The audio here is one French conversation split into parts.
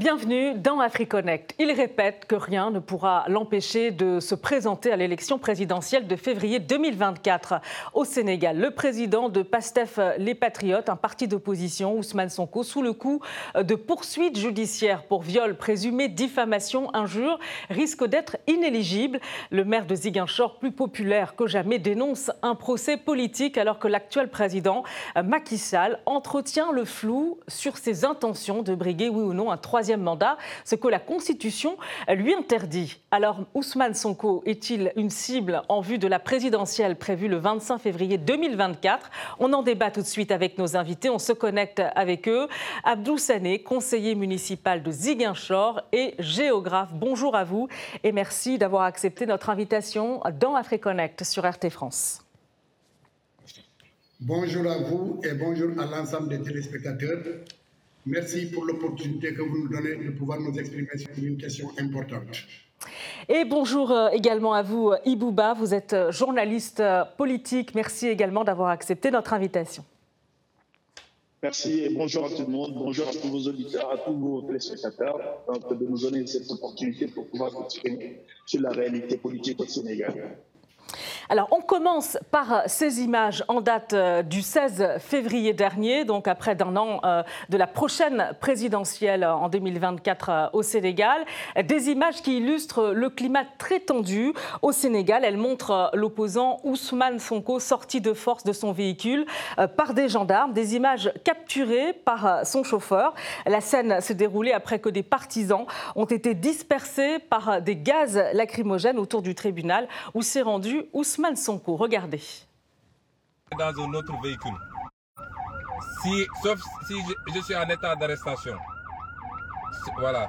Bienvenue dans AfriConnect. Il répète que rien ne pourra l'empêcher de se présenter à l'élection présidentielle de février 2024 au Sénégal. Le président de PASTEF Les Patriotes, un parti d'opposition, Ousmane Sonko, sous le coup de poursuites judiciaires pour viol présumé, diffamation, injure, risque d'être inéligible. Le maire de Ziguinchor, plus populaire que jamais, dénonce un procès politique alors que l'actuel président Macky Sall entretient le flou sur ses intentions de briguer, oui ou non, un troisième mandat, ce que la Constitution lui interdit. Alors, Ousmane Sonko est-il une cible en vue de la présidentielle prévue le 25 février 2024 On en débat tout de suite avec nos invités. On se connecte avec eux. Abdou Sané, conseiller municipal de Ziguinchor et géographe. Bonjour à vous et merci d'avoir accepté notre invitation dans AfriConnect sur RT France. Bonjour à vous et bonjour à l'ensemble des téléspectateurs. Merci pour l'opportunité que vous nous donnez de pouvoir nous exprimer sur une question importante. Et bonjour euh, également à vous, Ibouba. Vous êtes euh, journaliste euh, politique. Merci également d'avoir accepté notre invitation. Merci et bonjour à tout le monde, bonjour à tous vos auditeurs, à tous vos téléspectateurs, de nous donner cette opportunité pour pouvoir exprimer sur la réalité politique au Sénégal. Alors, on commence par ces images en date euh, du 16 février dernier, donc après d'un an euh, de la prochaine présidentielle en 2024 euh, au Sénégal. Des images qui illustrent le climat très tendu au Sénégal. Elles montrent l'opposant Ousmane Sonko sorti de force de son véhicule par des gendarmes. Des images capturées par son chauffeur. La scène s'est déroulée après que des partisans ont été dispersés par des gaz lacrymogènes autour du tribunal où s'est rendu Ousmane Sonko. Regardez. Dans un autre véhicule. Si, sauf si je, suis en état d'arrestation. Voilà.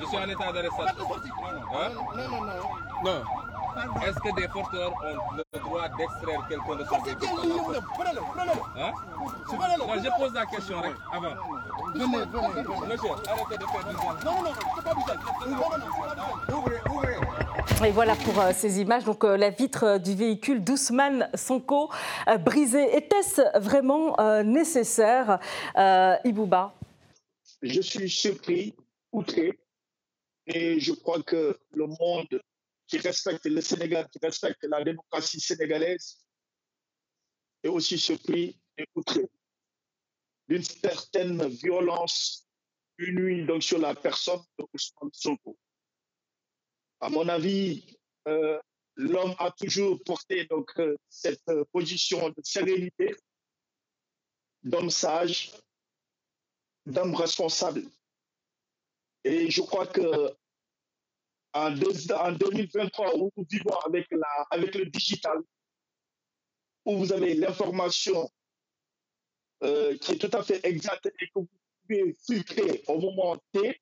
Je suis en état d'arrestation. Hein? Non, non, non. Non. Est-ce que des forces ont le droit d'extraire quelqu'un de son véhicule hein? Non, je pose la question avant. Venez, venez, Monsieur, arrêtez de faire du Non, non, non, c'est pas du Ouvrez, ouvrez. Et voilà pour euh, ces images. Donc euh, la vitre euh, du véhicule d'Ousmane Sonko brisée. Était-ce vraiment nécessaire, Ibouba? Je suis surpris, outré, et je crois que le monde qui respecte le Sénégal, qui respecte la démocratie sénégalaise, est aussi surpris d'une certaine violence nuit donc sur la personne de Ousmane Sonko. À mon avis, euh, l'homme a toujours porté donc euh, cette euh, position de sérénité, d'homme sage, d'homme responsable. Et je crois que en, 2023, où nous vivons avec, le digital, où vous avez l'information qui est tout à fait exacte et que vous pouvez filtrer au moment T,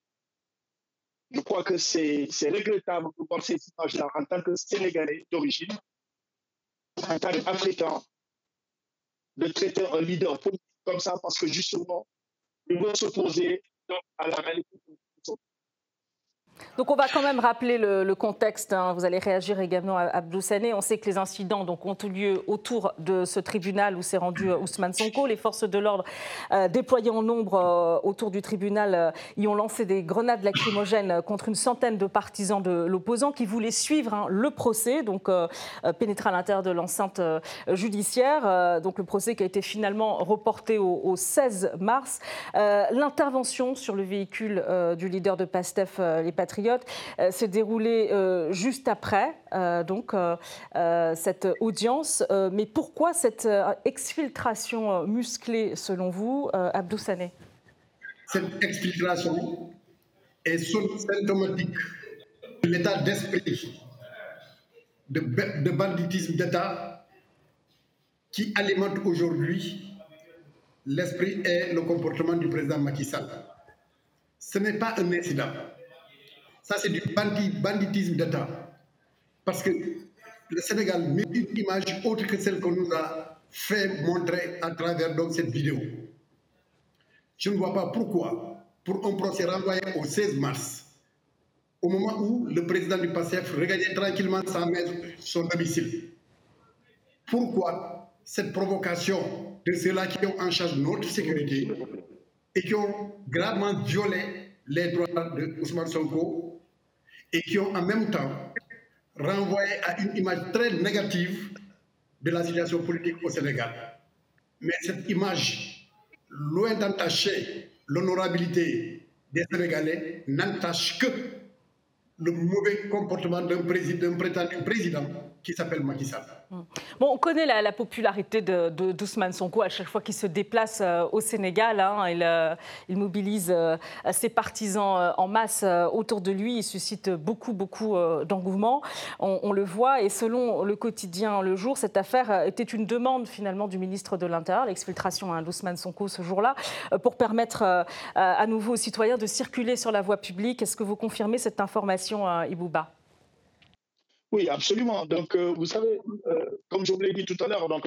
je crois que c'est regrettable de voir ces images-là en tant que Sénégalais d'origine, en tant qu'Africain, de traiter un leader comme ça parce que justement, il veut s'opposer à la réalité donc on va quand même rappeler le, contexte. Hein. Vous allez réagir également à Abdou Sané. On sait que les incidents donc, ont eu lieu autour de ce tribunal où s'est rendu euh, Ousmane Sonko. Les forces de l'ordre euh, déployées en nombre euh, autour du tribunal y ont lancé des grenades lacrymogènes contre une centaine de partisans de l'opposant qui voulaient suivre hein, le procès, donc pénétrer à l'intérieur de l'enceinte judiciaire. donc le procès qui a été finalement reporté au, au 16 mars. L'intervention sur le véhicule du leader de PASTEF, les Patriotes s'est déroulée juste après donc, cette audience. mais pourquoi cette exfiltration musclée, selon vous, Abdou Cette exfiltration est symptomatique de l'état d'esprit de, de banditisme d'État qui alimente aujourd'hui l'esprit et le comportement du président Macky Sall. Ce n'est pas un incident. Ça, c'est du banditisme d'État. Parce que le Sénégal met une image autre que celle qu'on nous a fait montrer à travers donc, cette vidéo. Je ne vois pas pourquoi, pour un procès renvoyé au 16 mars, au moment où le président du PASSEF regardait tranquillement sa maison, son domicile, pourquoi cette provocation de ceux-là qui ont en charge notre sécurité et qui ont gravement violé les droits de Ousmane Sonko et qui ont en même temps renvoyé à une image très négative de la situation politique au Sénégal. Mais cette image, loin d'entacher l'honorabilité des Sénégalais, n'entache que le mauvais comportement d'un prétendu président qui s'appelle Macky Sall. Bon, on connaît la, popularité de, d'Ousmane Sonko à chaque fois qu'il se déplace euh, au Sénégal. Hein. il, euh, il, mobilise euh, ses partisans en masse autour de lui. Il suscite beaucoup, beaucoup d'engouement. On, le voit. Et selon le quotidien Le Jour, cette affaire était une demande finalement du ministre de l'Intérieur, l'exfiltration hein, d'Ousmane Sonko ce jour-là, pour permettre à nouveau aux citoyens de circuler sur la voie publique. Est-ce que vous confirmez cette information, Ibouba? Oui, absolument. Donc, euh, vous savez, euh, comme je vous l'ai dit tout à l'heure, donc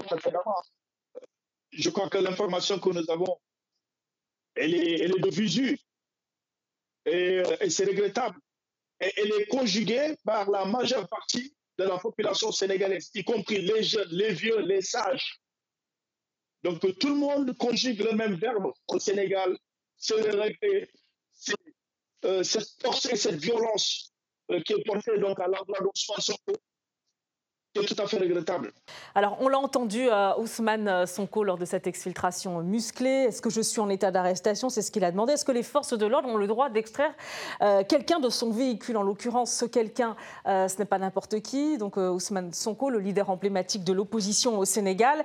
je crois que l'information que nous avons, elle est, de visu. Et, euh, et c'est regrettable. Et elle est conjuguée par la majeure partie de la population sénégalaise, y compris les jeunes, les vieux, les sages. Donc, tout le monde conjugue le même verbe au Sénégal. C'est cette force et cette violence qui est porté donc à l'endroit d'Ousmane Sonko est tout à fait regrettable. Alors, on l'a entendu, euh, Ousmane euh, Sonko, lors de cette exfiltration musclée. Est-ce que je suis en état d'arrestation? C'est ce qu'il a demandé. Est-ce que les forces de l'ordre ont le droit d'extraire quelqu'un de son véhicule? En l'occurrence, ce quelqu'un, ce n'est pas n'importe qui. Donc, Ousmane Sonko, le leader emblématique de l'opposition au Sénégal.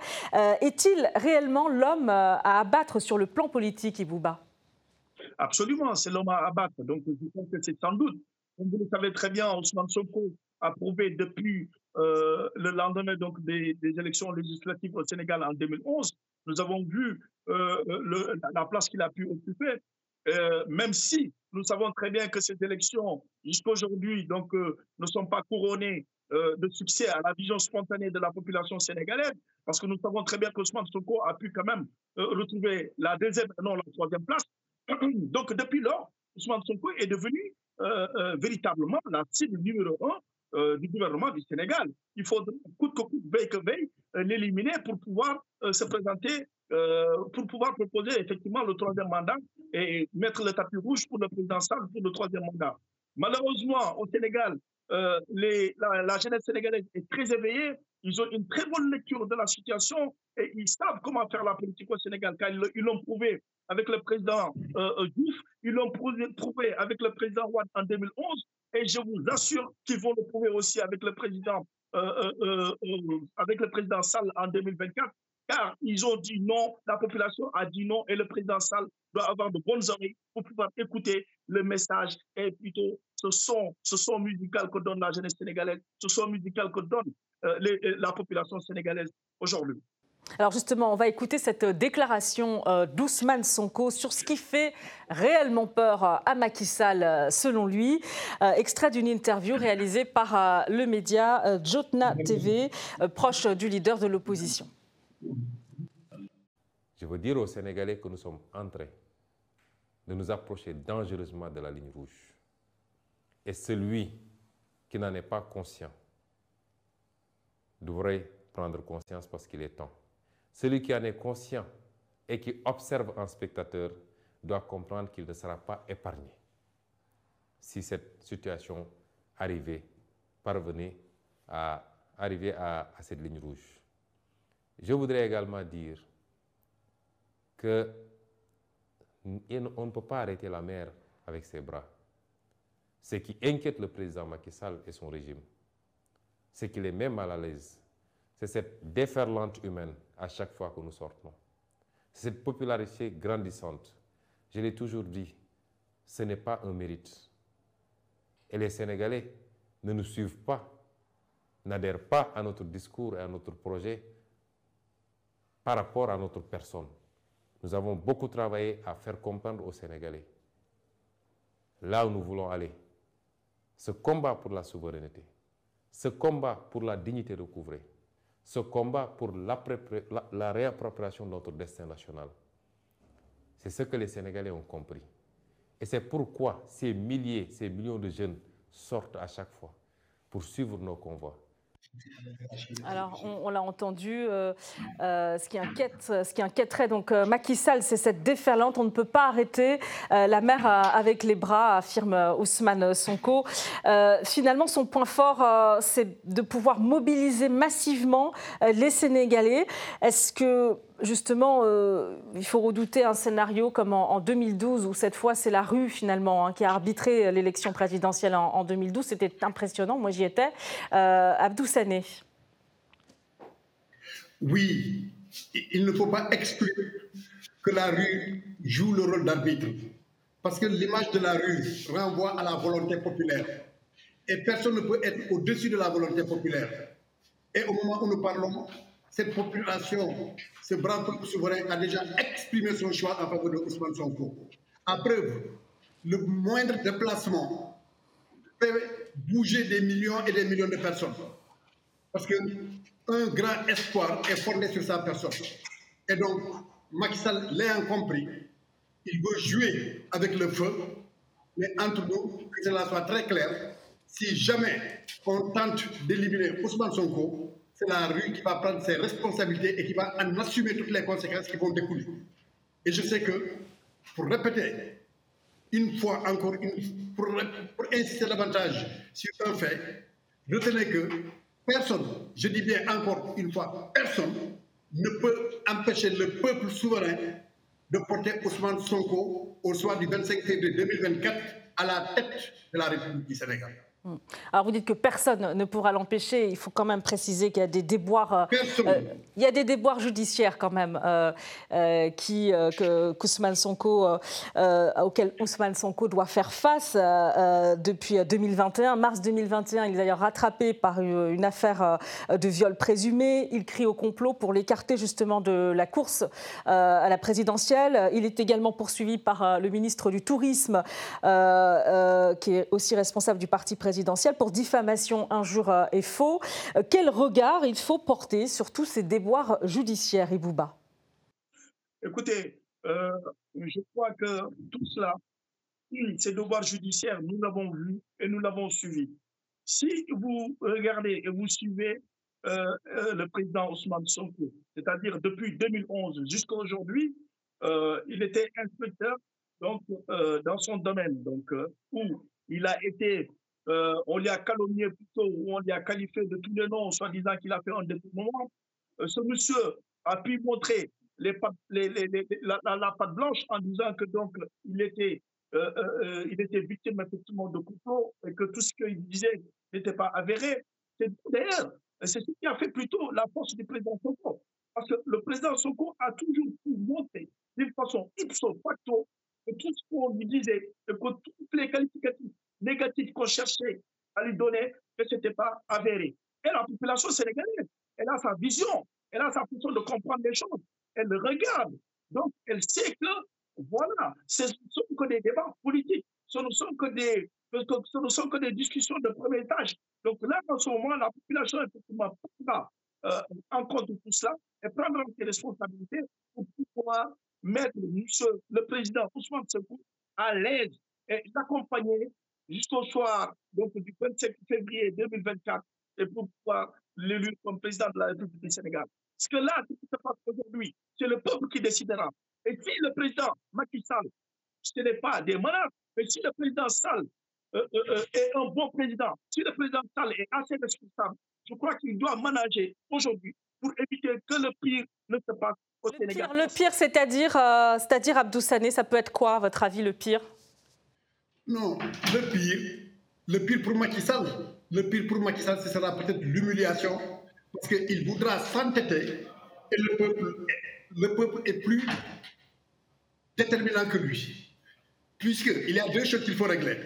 Est-il réellement l'homme à abattre sur le plan politique, Ibouba? Absolument, c'est l'homme à abattre. Donc, je pense que c'est sans doute comme vous le savez très bien, Ousmane Sonko a prouvé depuis euh, le lendemain donc, des, élections législatives au Sénégal en 2011, nous avons vu euh, la place qu'il a pu occuper, euh, même si nous savons très bien que ces élections, jusqu'à aujourd'hui, donc, ne sont pas couronnées de succès à la vision spontanée de la population sénégalaise, parce que nous savons très bien qu'Ousmane Sonko a pu quand même retrouver la deuxième, non la troisième place. Donc, depuis lors, Ousmane Sonko est devenu véritablement la cible numéro un euh, du gouvernement du Sénégal. Il faut coûte que coûte, veille que veille, l'éliminer pour pouvoir se présenter, pour pouvoir proposer effectivement le troisième mandat et mettre le tapis rouge pour le président pour le troisième mandat. Malheureusement, au Sénégal, la, jeunesse sénégalaise est très éveillée. Ils ont une très bonne lecture de la situation et ils savent comment faire la politique au Sénégal, car ils l'ont prouvé avec le président euh, ils l'ont prouvé avec le président Ouad en 2011, et je vous assure qu'ils vont le prouver aussi avec le président, euh, euh, avec le président Sall en 2024, car ils ont dit non, la population a dit non, et le président Sall doit avoir de bonnes oreilles pour pouvoir écouter le message et plutôt ce son, ce son musical que donne la jeunesse sénégalaise, ce son musical que donne la population sénégalaise aujourd'hui. Alors justement, on va écouter cette déclaration euh, d'Ousmane Sonko sur ce qui fait réellement peur euh, à Macky Sall, euh, selon lui. extrait d'une interview réalisée par le média Jotna TV, proche du leader de l'opposition. Je veux dire aux Sénégalais que nous sommes en train de nous approcher dangereusement de la ligne rouge. Et celui qui n'en est pas conscient devrait prendre conscience parce qu'il est temps. Celui qui en est conscient et qui observe un spectateur doit comprendre qu'il ne sera pas épargné si cette situation arrivait, parvenait à arriver à, cette ligne rouge. Je voudrais également dire que on ne peut pas arrêter la mer avec ses bras. Ce qui inquiète le président Macky Sall et son régime, c'est qu'il est même mal à l'aise. C'est cette déferlante humaine à chaque fois que nous sortons. Cette popularité grandissante. Je l'ai toujours dit, ce n'est pas un mérite. Et les Sénégalais ne nous suivent pas, n'adhèrent pas à notre discours et à notre projet par rapport à notre personne. Nous avons beaucoup travaillé à faire comprendre aux Sénégalais là où nous voulons aller. Ce combat pour la souveraineté, ce combat pour la dignité recouvrée, ce combat pour la, la réappropriation de notre destin national, c'est ce que les Sénégalais ont compris. Et c'est pourquoi ces milliers, ces millions de jeunes sortent à chaque fois pour suivre nos convois. Alors, on, l'a entendu, euh, euh, ce, qui inquiète, ce qui inquiéterait donc euh, Macky Sall, c'est cette déferlante. On ne peut pas arrêter la mer avec les bras, affirme Ousmane Sonko. finalement, son point fort, c'est de pouvoir mobiliser massivement les Sénégalais. Est-ce que justement, euh, il faut redouter un scénario comme en, 2012, où cette fois, c'est la rue, finalement, hein, qui a arbitré l'élection présidentielle en, 2012. C'était impressionnant, moi j'y étais. Euh, Abdou Sané. Oui, il ne faut pas exclure que la rue joue le rôle d'arbitre. Parce que l'image de la rue renvoie à la volonté populaire. Et personne ne peut être au-dessus de la volonté populaire. Et au moment où nous parlons, cette population, ce brave peuple souverain a déjà exprimé son choix en faveur de Ousmane Sonko. À preuve, le moindre déplacement peut bouger des millions et des millions de personnes. Parce qu'un grand espoir est fondé sur sa personne. Et donc, Macky Sall l'a compris. Il veut jouer avec le feu, mais entre nous, que cela soit très clair, si jamais on tente d'éliminer Ousmane Sonko, c'est la rue qui va prendre ses responsabilités et qui va en assumer toutes les conséquences qui vont découler. Et je sais que, pour répéter une fois encore, pour, pour insister davantage sur un fait, retenez que personne, je dis bien encore une fois, personne ne peut empêcher le peuple souverain de porter Ousmane Sonko au soir du 25 février 2024 à la tête de la République du Sénégal. Hmm. Alors vous dites que personne ne pourra l'empêcher. Il faut quand même préciser qu'il y a des déboires. Euh, euh, il y a des déboires judiciaires quand même euh, qui que Ousmane Sonko auquel Ousmane Sonko doit faire face depuis 2021. Mars 2021, il est d'ailleurs rattrapé par une, affaire de viol présumé. Il crie au complot pour l'écarter justement de la course à la présidentielle. Il est également poursuivi par le ministre du Tourisme, qui est aussi responsable du parti présidentiel pour diffamation, injure euh, et faux. Euh, quel regard il faut porter sur tous ces déboires judiciaires, Ibouba? Écoutez, euh, je crois que tout cela, ces devoirs judiciaires, nous l'avons vu et nous l'avons suivi. Si vous regardez et vous suivez le président Ousmane Sonko, c'est-à-dire depuis 2011 jusqu'à aujourd'hui, il était inspecteur donc, dans son domaine, donc, où il a été euh, on lui a calomnié plutôt, ou on lui a qualifié de tous les noms, soi-disant qu'il a fait un détournement. Euh, ce monsieur a pu montrer la, la, patte blanche en disant que donc il était, euh, il était victime effectivement de complot et que tout ce qu'il disait n'était pas avéré. D'ailleurs, c'est ce qui a fait plutôt la force du président Sonko. Parce que le président Sonko a toujours pu montrer d'une façon ipso facto que tout ce qu'on lui disait, que toutes les qualificatifs négatif qu'on cherchait à lui donner, que ce n'était pas avéré. Et la population sénégalaise, elle a sa vision, elle a sa façon de comprendre les choses, elle regarde. Donc, elle sait que, voilà, ce ne sont que des débats politiques, ce ne sont que des, ce ne sont que des discussions de premier étage. Donc là, en ce moment, la population, effectivement, prendra euh, en compte tout cela et prendra ses responsabilités pour pouvoir mettre le président Ousmane Sekou à l'aise et l'accompagner jusqu'au soir donc, du 27 février 2024 et pour pouvoir l'élu comme président de la République du Sénégal. Parce que là, ce qui se passe aujourd'hui, c'est le peuple qui décidera. Et si le président Macky Sall, ce n'est pas des menaces, mais si le président Sall euh, euh, euh, est un bon président, si le président Sall est assez responsable, je crois qu'il doit manager aujourd'hui pour éviter que le pire ne se passe au Sénégal. le pire, c'est-à-dire, c'est-à-dire Abdou Sané, ça peut être quoi, à votre avis, le pire? Non, le pire, le pire pour Macky Sall, le pire pour Macky Sall, ce sera peut-être l'humiliation, parce qu'il voudra s'entêter et le peuple, le peuple est plus déterminant que lui. Puisqu'il y a deux choses qu'il faut régler.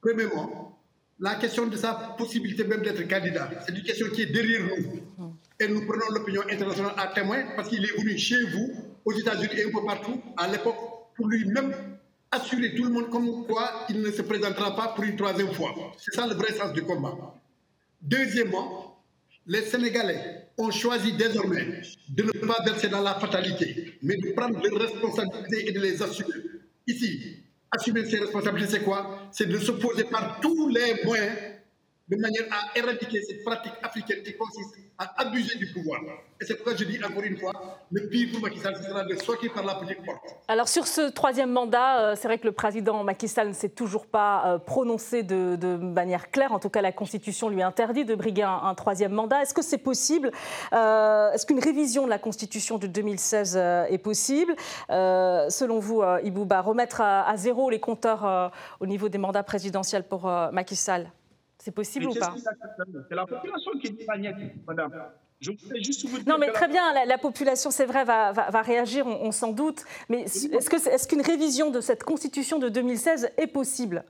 Premièrement, la question de sa possibilité même d'être candidat, c'est une question qui est derrière nous. Et nous prenons l'opinion internationale à témoin parce qu'il est venu chez vous, aux États-Unis et un peu partout, à l'époque, pour lui-même assurer tout le monde comme quoi il ne se présentera pas pour une troisième fois. C'est ça le vrai sens du combat. Deuxièmement, les Sénégalais ont choisi désormais de ne pas verser dans la fatalité, mais de prendre leurs responsabilités et de les assumer. Ici, assumer ses responsabilités, c'est quoi? C'est de s'opposer par tous les moyens de manière à éradiquer cette pratique africaine qui consiste à abuser du pouvoir. Et c'est pourquoi je dis encore une fois, le pire pour Macky Sall, ce sera de sortir par la petite porte. Alors sur ce troisième mandat, euh, c'est vrai que le président Macky Sall ne s'est toujours pas euh, prononcé de, manière claire. En tout cas, la Constitution lui interdit de briguer un, troisième mandat. Est-ce que c'est possible euh, Est-ce qu'une révision de la Constitution de 2016 est possible? Selon vous, Ibouba, remettre à, zéro les compteurs au niveau des mandats présidentiels pour Macky Sall? C'est possible ou pas C'est la population qui dit madame. Je juste vous dire non, mais très bien, la, population, c'est vrai, va, va, réagir, on, s'en doute. Mais est-ce qu'une révision de cette constitution de 2016 est possible?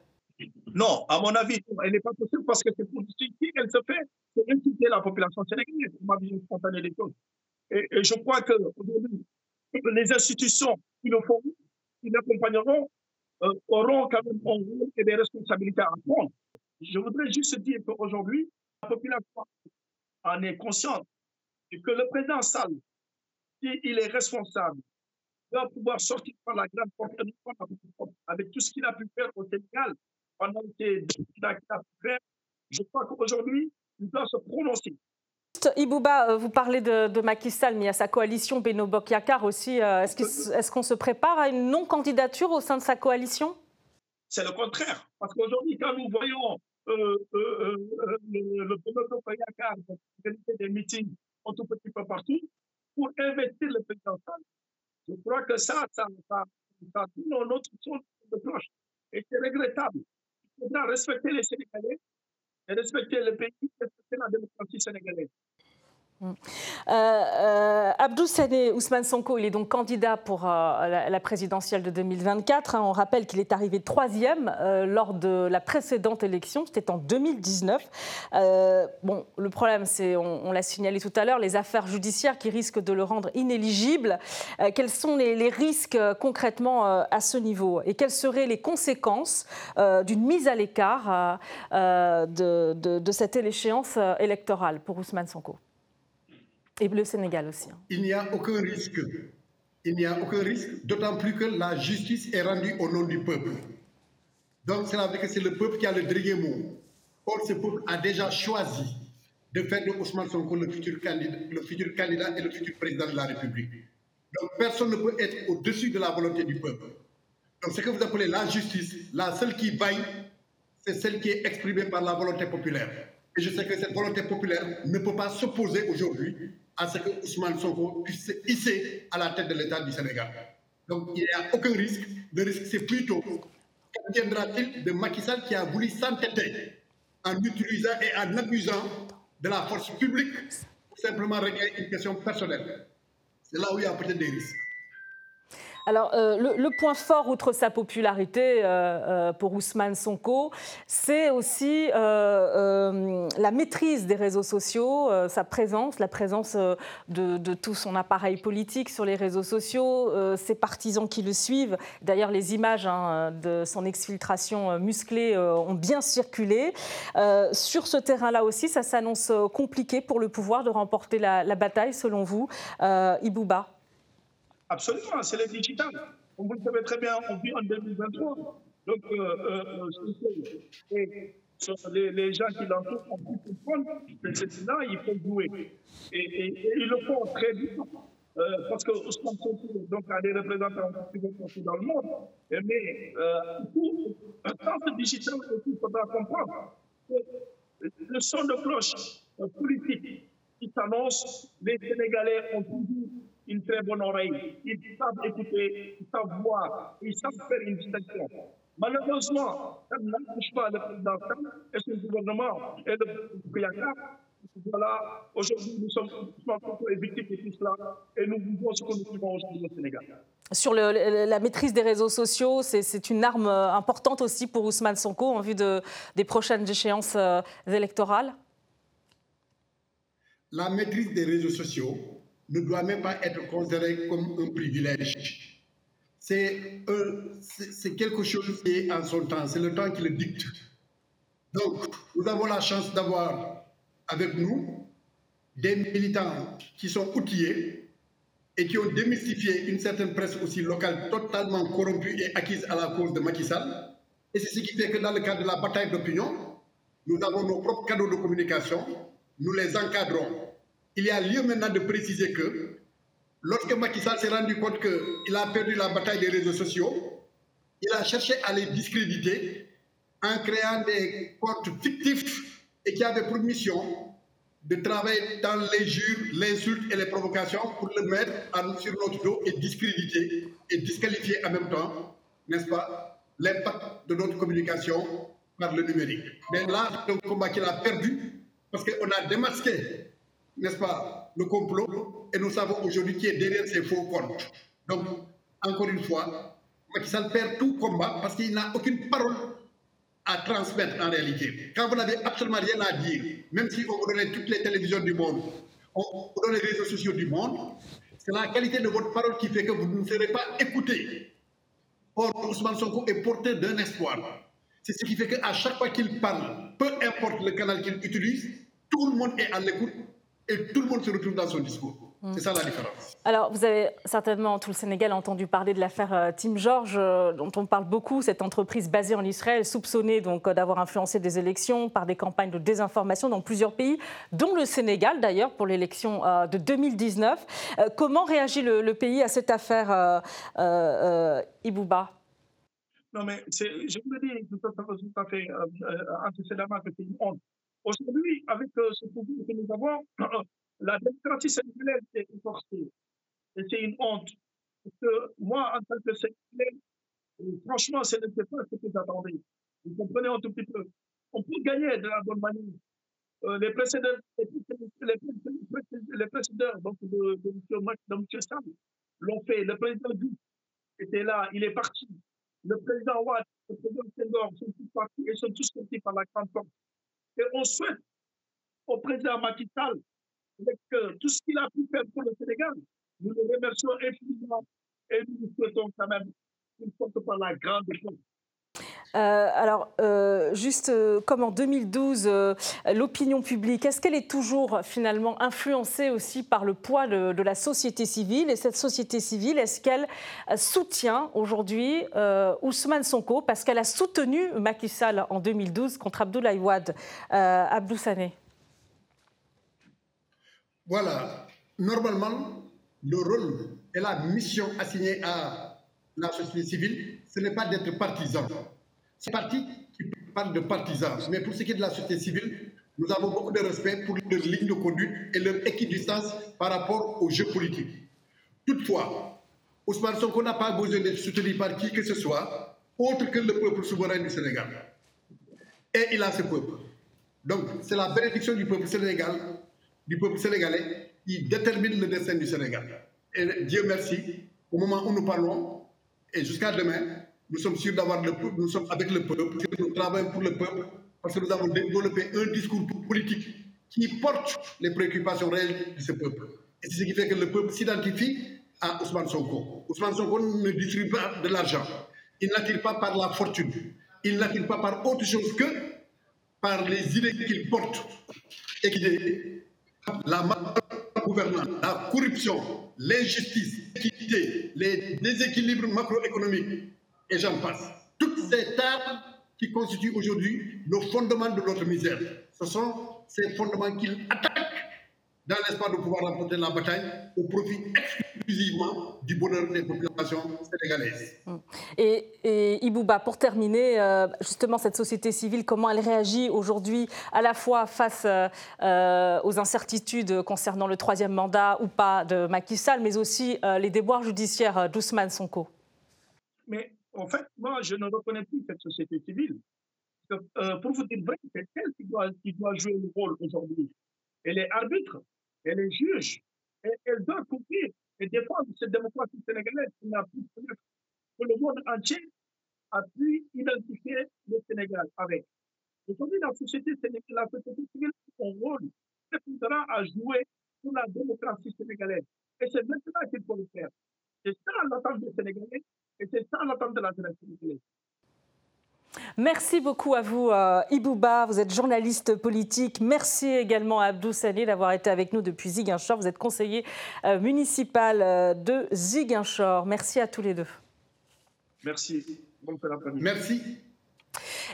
Non, à mon avis, elle n'est pas possible parce que c'est pour si elle se fait, c'est inciter la population sénégalaise, ma vision spontanée des choses. Et, je crois que les institutions qui le font, qui l'accompagneront, euh, auront quand même un rôle et des responsabilités à prendre. Je voudrais juste dire qu'aujourd'hui, la population en est consciente et que le président Sall, s'il est responsable, doit pouvoir sortir par la grande porte avec tout ce qu'il a pu faire au Sénégal pendant qu'il a pu faire. Je crois qu'aujourd'hui, il doit se prononcer. Ibouba, euh, vous parlez de, de, Macky Sall, mais il y a sa coalition Beno Bokyakar aussi. Euh, est-ce qu'on se prépare à une non-candidature au sein de sa coalition? C'est le contraire. Parce qu'aujourd'hui, quand nous voyons le développement Payakar organiser des meetings un tout petit peu partout pour investir le président Je crois que ça, ça, ça, ça donne notre son de cloche. Et c'est regrettable. Il faudra respecter les Sénégalais et respecter le pays, respecter la démocratie sénégalaise. Euh, euh, Abdou Sané Ousmane Sonko, il est donc candidat pour euh, la, présidentielle de 2024. Hein. on rappelle qu'il est arrivé troisième lors de la précédente élection, c'était en 2019. bon, le problème, c'est, on, l'a signalé tout à l'heure, les affaires judiciaires qui risquent de le rendre inéligible. quels sont les, risques concrètement à ce niveau? Et quelles seraient les conséquences d'une mise à l'écart de, de, cette échéance électorale pour Ousmane Sonko? Et le Sénégal aussi. Hein. Il n'y a aucun risque. Il n'y a aucun risque, d'autant plus que la justice est rendue au nom du peuple. Donc, cela veut dire que c'est le peuple qui a le dernier mot. Or, ce peuple a déjà choisi de faire de Ousmane Sonko le futur, candidat, le futur candidat et le futur président de la République. Donc, personne ne peut être au-dessus de la volonté du peuple. Donc, ce que vous appelez la justice, la seule qui baille, c'est celle qui est exprimée par la volonté populaire. Et je sais que cette volonté populaire ne peut pas s'opposer aujourd'hui à ce que Ousmane Sonko puisse se hisser à la tête de l'État du Sénégal. Donc il n'y a aucun risque. Le risque, c'est plutôt qu'adviendra-t-il de Macky Sall qui a voulu s'entêter en utilisant et en abusant de la force publique pour simplement régler une question personnelle? C'est là où il y a peut-être des risques. Alors, euh, le, point fort, outre sa popularité euh, euh, pour Ousmane Sonko, c'est aussi la maîtrise des réseaux sociaux, sa présence, la présence de, tout son appareil politique sur les réseaux sociaux, ses partisans qui le suivent. D'ailleurs, les images hein, de son exfiltration musclée ont bien circulé. sur ce terrain-là aussi, ça s'annonce compliqué pour le pouvoir de remporter la, la bataille, selon vous. Ibouba? Absolument, c'est le digital. Comme vous le savez très bien, on vit en 2023. Donc, euh, euh, euh les, les, gens qui l'entourent ont pu comprendre que c'est là il faut jouer. Et, ils le font très bien. Euh, parce que Ousmane Sonko donc, a des représentants dans le monde. Mais euh, dans ce digital, il faudra comprendre que le son de cloche politique qui s'annonce, les Sénégalais ont toujours une très bonne oreille. Ils savent écouter, ils savent voir, ils savent faire une distinction. Malheureusement, ça n'empêche pas le président et son gouvernement et le Kouyakat. Voilà, aujourd'hui, nous sommes victimes de tout cela et nous vivons ce que nous vivons aujourd'hui au Sénégal. Sur le, la maîtrise des réseaux sociaux, c'est une arme importante aussi pour Ousmane Sonko en vue de, des prochaines échéances euh, électorales La maîtrise des réseaux sociaux ne doit même pas être considérée comme un privilège c'est quelque chose qui est en son temps, c'est le temps qui le dicte. Donc, nous avons la chance d'avoir avec nous des militants qui sont outillés et qui ont démystifié une certaine presse aussi locale totalement corrompue et acquise à la cause de Macky Sall. Et c'est ce qui fait que dans le cadre de la bataille d'opinion, nous avons nos propres canaux de communication, nous les encadrons. Il y a lieu maintenant de préciser que Lorsque Macky Sall s'est rendu compte qu'il a perdu la bataille des réseaux sociaux, il a cherché à les discréditer en créant des comptes fictifs et qui avaient pour mission de travailler dans l'injure, l'insulte et les provocations pour le mettre sur notre dos et discréditer et disqualifier en même temps, n'est-ce pas, l'impact de notre communication par le numérique. Mais là, c'est un combat qu'il a perdu parce qu'on a démasqué, n'est-ce pas, le complot et nous savons aujourd'hui qui est derrière ces faux comptes. Donc, encore une fois, Macky Sall perd tout combat parce qu'il n'a aucune parole à transmettre en réalité. Quand vous n'avez absolument rien à dire, même si on vous donnait toutes les télévisions du monde, on vous donne les réseaux sociaux du monde, c'est la qualité de votre parole qui fait que vous ne serez pas écouté. Or, Ousmane Sonko est porteur d'un espoir. C'est ce qui fait qu'à chaque fois qu'il parle, peu importe le canal qu'il utilise, tout le monde est à l'écoute et tout le monde se retrouve dans son discours. C'est ça la différence. Alors, vous avez certainement, tout le Sénégal, entendu parler de l'affaire euh, Tim George, euh, dont on parle beaucoup, cette entreprise basée en Israël, soupçonnée donc euh, d'avoir influencé des élections par des campagnes de désinformation dans plusieurs pays, dont le Sénégal d'ailleurs, pour l'élection de 2019. Comment réagit le, pays à cette affaire, Ibouba? Non, mais je vous dis tout à fait antécédemment que c'est une honte. Aujourd'hui, avec ce pouvoir que nous avons, la démocratie sénégalaise est forcée. Et c'est une honte. Parce que moi, en tant que Sénégalais, franchement, ce n'était pas ce que j'attendais. Vous comprenez un tout petit peu. On peut gagner de la bonne manière. Euh, les précédents, les, les, précédents donc de, de, de, M. Sam l'ont fait. Le président Diouf était là, il est parti. Le président Ouad, le président Senghor sont tous partis et sont tous sortis par la grande porte. Et on souhaite au président Macky avec tout ce qu'il a pu faire pour le Sénégal, nous le remercions infiniment et nous souhaitons quand même qu'il sorte par la grande porte. Euh, alors, euh, juste euh, comme en 2012, l'opinion publique, est-ce qu'elle est toujours finalement influencée aussi par le poids de, la société civile? Et cette société civile, est-ce qu'elle soutient aujourd'hui Ousmane Sonko parce qu'elle a soutenu Macky Sall en 2012 contre Abdoulaye Wade? Abdou Voilà. Normalement, le rôle et la mission assignée à la société civile, ce n'est pas d'être partisan. C'est parti qui parle de partisans, mais pour ce qui est de la société civile, nous avons beaucoup de respect pour leurs lignes de conduite et leur équidistance par rapport aux jeux politiques. Toutefois, Ousmane Sonko n'a pas besoin d'être soutenu par qui que ce soit, autre que le peuple souverain du Sénégal. Et il a ce peuple. Donc, c'est la bénédiction du peuple sénégal, du peuple sénégalais qui détermine le destin du Sénégal. Et Dieu merci, au moment où nous parlons, et jusqu'à demain, nous sommes sûrs d'avoir le peuple, nous sommes avec le peuple, nous travaillons pour le peuple, parce que nous avons développé un discours politique qui porte les préoccupations réelles de ce peuple. Et c'est ce qui fait que le peuple s'identifie à Ousmane Sonko. Ousmane Sonko ne distribue pas de l'argent. Il n'attire pas par la fortune. Il n'attire pas par autre chose que par les idées qu'il porte et qui la gouvernance, la corruption, l'injustice, l'équité, les déséquilibres macroéconomiques, et j'en passe. Toutes ces tables qui constituent aujourd'hui nos fondements de notre misère, ce sont ces fondements qu'il attaque dans l'espoir de pouvoir remporter la bataille au profit exclusivement du bonheur des populations sénégalaises. Et, et Ibouba, pour terminer, euh, justement, cette société civile, comment elle réagit aujourd'hui à la fois face euh, euh, aux incertitudes concernant le troisième mandat ou pas de Macky Sall, mais aussi les déboires judiciaires d'Ousmane Sonko? Mais en fait, moi, je ne reconnais plus cette société civile. Euh, pour vous dire vrai, c'est elle qui doit, jouer le rôle aujourd'hui. Elle est arbitre, elle est juge, et elle doit couvrir et défendre cette démocratie sénégalaise qui n'a plus que le monde entier a pu identifier le Sénégal avec. Aujourd'hui, la société, la société civile son rôle à jouer pour la démocratie sénégalaise. Et c'est maintenant qu'il faut le faire. C'est ça l'attente des Sénégalais et c'est ça l'attente de la sénégalaise. Merci beaucoup à vous, euh, Ibouba. Vous êtes journaliste politique. Merci également à Abdou Sali d'avoir été avec nous depuis Ziguinchor. Vous êtes conseiller euh, municipal euh, de Ziguinchor. Merci à tous les deux. Merci. Merci.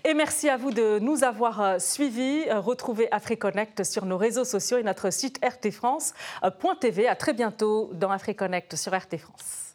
Et merci à vous de nous avoir suivis. Retrouvez AfriConnect sur nos réseaux sociaux et notre site rtfrance.tv. À très bientôt dans AfriConnect sur RT France.